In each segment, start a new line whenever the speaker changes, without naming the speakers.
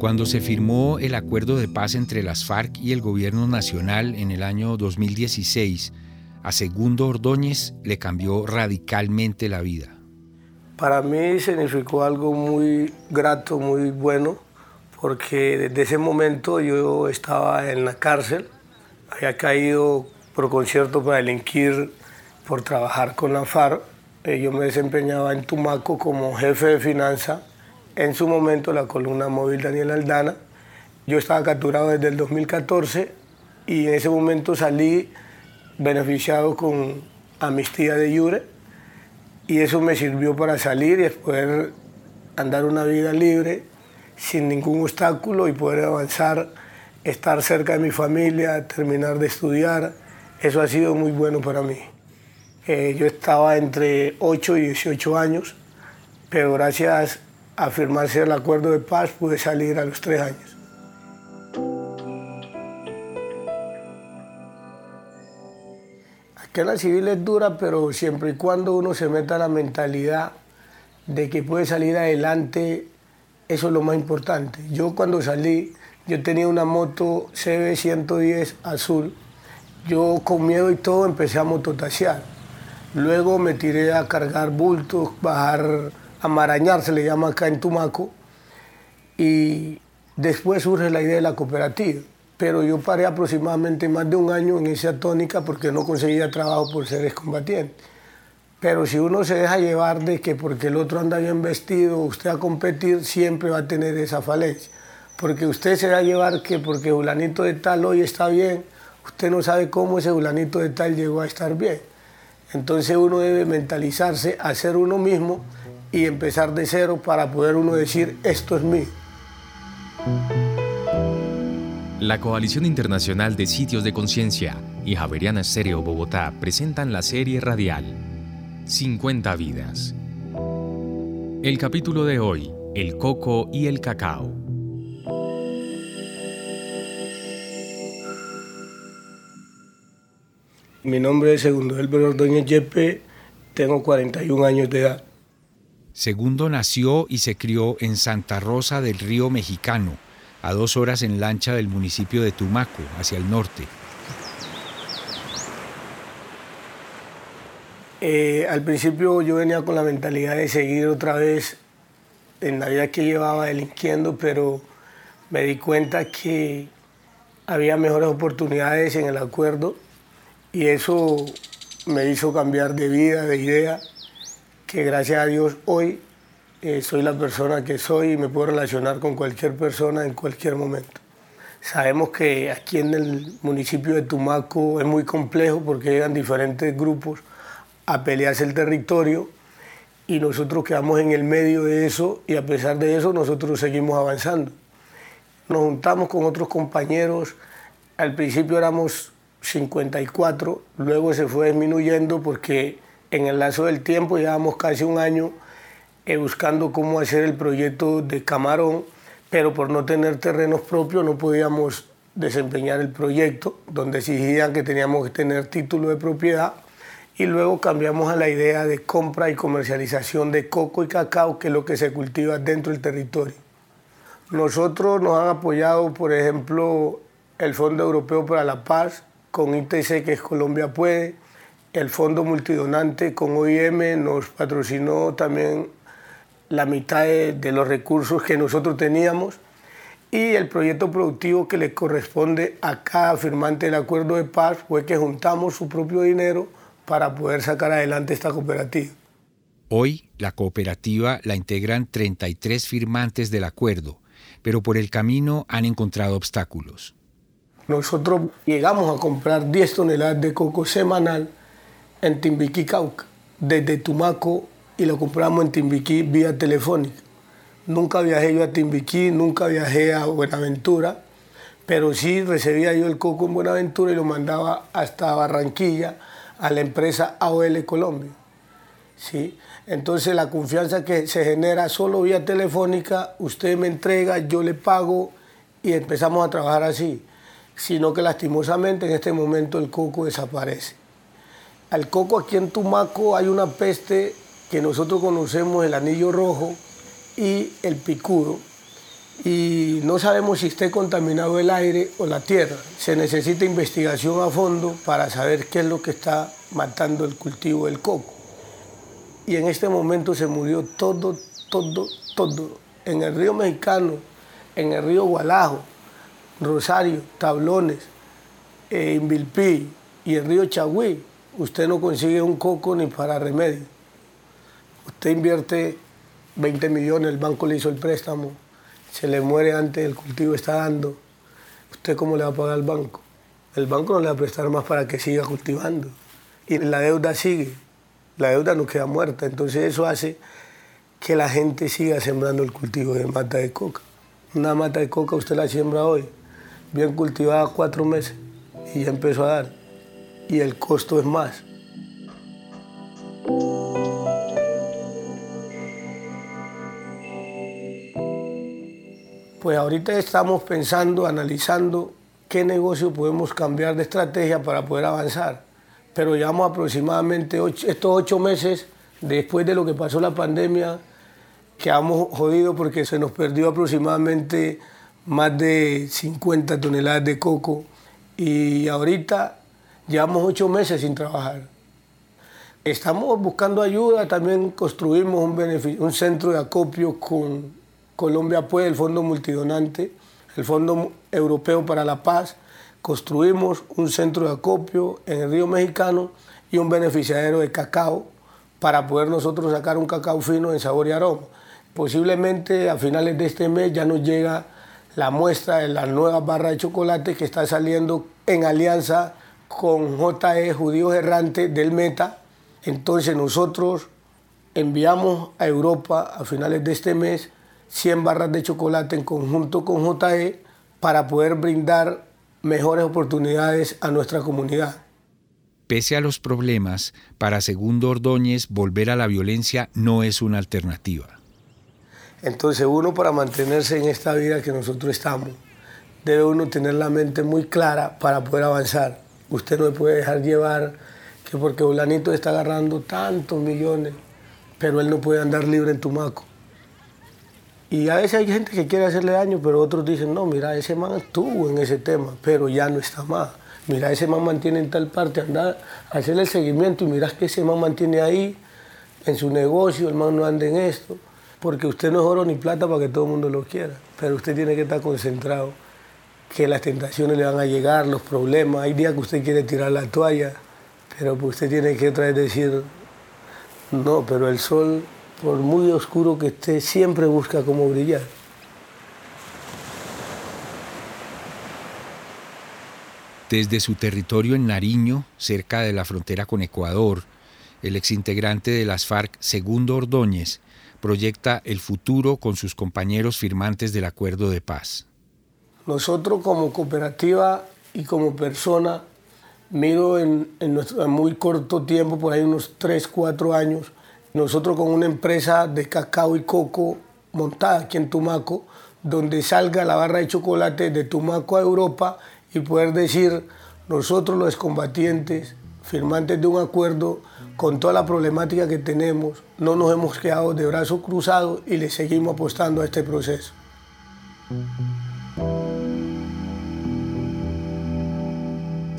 Cuando se firmó el acuerdo de paz entre las FARC y el gobierno nacional en el año 2016, a Segundo Ordóñez le cambió radicalmente la vida.
Para mí significó algo muy grato, muy bueno, porque desde ese momento yo estaba en la cárcel, había caído por concierto para delinquir, por trabajar con la FARC. Eh, yo me desempeñaba en Tumaco como jefe de finanzas, en su momento la columna móvil Daniel Aldana. Yo estaba capturado desde el 2014 y en ese momento salí beneficiado con amnistía de Jure y eso me sirvió para salir y poder andar una vida libre sin ningún obstáculo y poder avanzar, estar cerca de mi familia, terminar de estudiar. Eso ha sido muy bueno para mí. Eh, yo estaba entre 8 y 18 años, pero gracias a firmarse el acuerdo de paz pude salir a los 3 años. que la civil es dura, pero siempre y cuando uno se meta la mentalidad de que puede salir adelante, eso es lo más importante. Yo cuando salí, yo tenía una moto CB110 azul, yo con miedo y todo empecé a mototasear. Luego me tiré a cargar bultos, bajar, a marañar, se le llama acá en Tumaco, y después surge la idea de la cooperativa pero yo paré aproximadamente más de un año en esa tónica porque no conseguía trabajo por ser excombatiente. Pero si uno se deja llevar de que porque el otro anda bien vestido, usted a competir, siempre va a tener esa falencia. Porque usted se va a llevar que porque fulanito de tal hoy está bien, usted no sabe cómo ese fulanito de tal llegó a estar bien. Entonces uno debe mentalizarse a ser uno mismo y empezar de cero para poder uno decir, esto es mío.
La Coalición Internacional de Sitios de Conciencia y Javeriana Estéreo Bogotá presentan la serie radial 50 vidas. El capítulo de hoy, el coco y el cacao.
Mi nombre es Segundo Elber Ordóñez Yepe, tengo 41 años de edad.
Segundo nació y se crió en Santa Rosa del Río Mexicano, a dos horas en lancha del municipio de Tumaco, hacia el norte.
Eh, al principio yo venía con la mentalidad de seguir otra vez en la vida que llevaba delinquiendo, pero me di cuenta que había mejores oportunidades en el acuerdo y eso me hizo cambiar de vida, de idea, que gracias a Dios hoy eh, soy la persona que soy y me puedo relacionar con cualquier persona en cualquier momento. Sabemos que aquí en el municipio de Tumaco es muy complejo porque llegan diferentes grupos a pelearse el territorio y nosotros quedamos en el medio de eso y a pesar de eso nosotros seguimos avanzando. Nos juntamos con otros compañeros, al principio éramos 54, luego se fue disminuyendo porque en el lazo del tiempo llevamos casi un año eh, buscando cómo hacer el proyecto de Camarón, pero por no tener terrenos propios no podíamos desempeñar el proyecto, donde exigían que teníamos que tener título de propiedad y luego cambiamos a la idea de compra y comercialización de coco y cacao, que es lo que se cultiva dentro del territorio. Nosotros nos han apoyado, por ejemplo, el Fondo Europeo para la Paz con ITC, que es Colombia Puede, el Fondo Multidonante con OIM nos patrocinó también la mitad de, los recursos que nosotros teníamos y el proyecto productivo que le corresponde a cada firmante del acuerdo de paz fue que juntamos su propio dinero para poder sacar adelante esta cooperativa.
Hoy la cooperativa la integran 33 firmantes del acuerdo, pero por el camino han encontrado obstáculos.
Nosotros llegamos a comprar 10 toneladas de coco semanal en Timbiquí, Cauca, desde Tumaco y lo compramos en Timbiquí vía telefónica. Nunca viajé yo a Timbiquí, nunca viajé a Buenaventura, pero sí recibía yo el coco en Buenaventura y lo mandaba hasta Barranquilla a la empresa AOL Colombia. ¿sí? Entonces la confianza que se genera solo vía telefónica, usted me entrega, yo le pago y empezamos a trabajar así. Sino que lastimosamente en este momento el coco desaparece. Al coco aquí en Tumaco hay una peste que nosotros conocemos el anillo rojo y el picudo. y no sabemos si esté contaminado el aire o la tierra. Se necesita investigación a fondo para saber qué es lo que está matando el cultivo del coco. Y en este momento se murió todo, todo, todo. En el río Mexicano, en el río Gualajo, Rosario, Tablones, eh, Invilpí y el río Chagüí, usted no consigue un coco ni para remedio. Usted invierte 20 millones, el banco le hizo el préstamo, se le muere antes, el cultivo está dando. ¿Usted cómo le va a pagar al banco? El banco no le va a prestar más para que siga cultivando. Y la deuda sigue, la deuda no queda muerta. Entonces eso hace que la gente siga sembrando el cultivo de mata de coca. Una mata de coca usted la siembra hoy, bien cultivada cuatro meses y ya empezó a dar. Y el costo es más. Pues ahorita estamos pensando, analizando qué negocio podemos cambiar de estrategia para poder avanzar. Pero llevamos aproximadamente estos ocho meses después de lo que pasó la pandemia, quedamos jodidos porque se nos perdió aproximadamente más de 50 toneladas de coco y ahorita llevamos ocho meses sin trabajar. Estamos buscando ayuda, también construimos un, un centro de acopio con Colombia Puede, el Fondo Multidonante, el Fondo Europeo para la Paz, construimos un centro de acopio en el río Mexicano y un beneficiario de cacao para poder nosotros sacar un cacao fino en sabor y aroma. Posiblemente a finales de este mes ya nos llega la muestra de la nueva barra de chocolate que está saliendo en alianza con JE Judíos Errantes del Meta. Entonces nosotros enviamos a Europa a finales de este mes 100 barras de chocolate en conjunto con JE para poder brindar mejores oportunidades a nuestra comunidad.
Pese a los problemas, para Segundo Ordóñez volver a la violencia no es una alternativa.
Entonces uno para mantenerse en esta vida que nosotros estamos, debe uno tener la mente muy clara para poder avanzar. Usted no puede dejar llevar que porque Bolanito está agarrando tantos millones, pero él no puede andar libre en Tumaco. Y a veces hay gente que quiere hacerle daño, pero otros dicen, no, mira, ese man estuvo en ese tema, pero ya no está más. Mira, ese man mantiene en tal parte, anda a hacerle el seguimiento y miras que ese man mantiene ahí en su negocio, el man no anda en esto, porque usted no es oro ni plata para que todo el mundo lo quiera, pero usted tiene que estar concentrado, que las tentaciones le van a llegar, los problemas, hay días que usted quiere tirar la toalla, pero pues usted tiene que otra vez decir, no, pero el sol por muy oscuro que esté, siempre busca cómo brillar.
Desde su territorio en Nariño, cerca de la frontera con Ecuador, el exintegrante de las FARC, Segundo Ordóñez, proyecta el futuro con sus compañeros firmantes del acuerdo de paz.
Nosotros como cooperativa y como persona, miro en, muy corto tiempo, por ahí unos 3, 4 años, nosotros con una empresa de cacao y coco montada aquí en Tumaco, donde salga la barra de chocolate de Tumaco a Europa y poder decir, nosotros los combatientes, firmantes de un acuerdo, con toda la problemática que tenemos, no nos hemos quedado de brazos cruzados y le seguimos apostando a este proceso.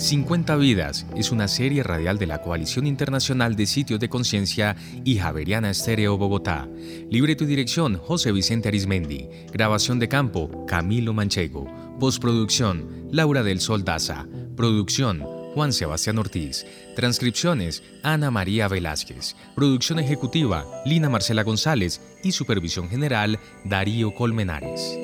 50 Vidas es una serie radial de la Coalición Internacional de Sitios de Conciencia y Javeriana Estéreo Bogotá. Libreto y dirección José Vicente Arismendi. Grabación de campo Camilo Manchego. Postproducción Laura del Sol Daza. Producción Juan Sebastián Ortiz. Transcripciones Ana María Velázquez. Producción ejecutiva Lina Marcela González y supervisión general Darío Colmenares.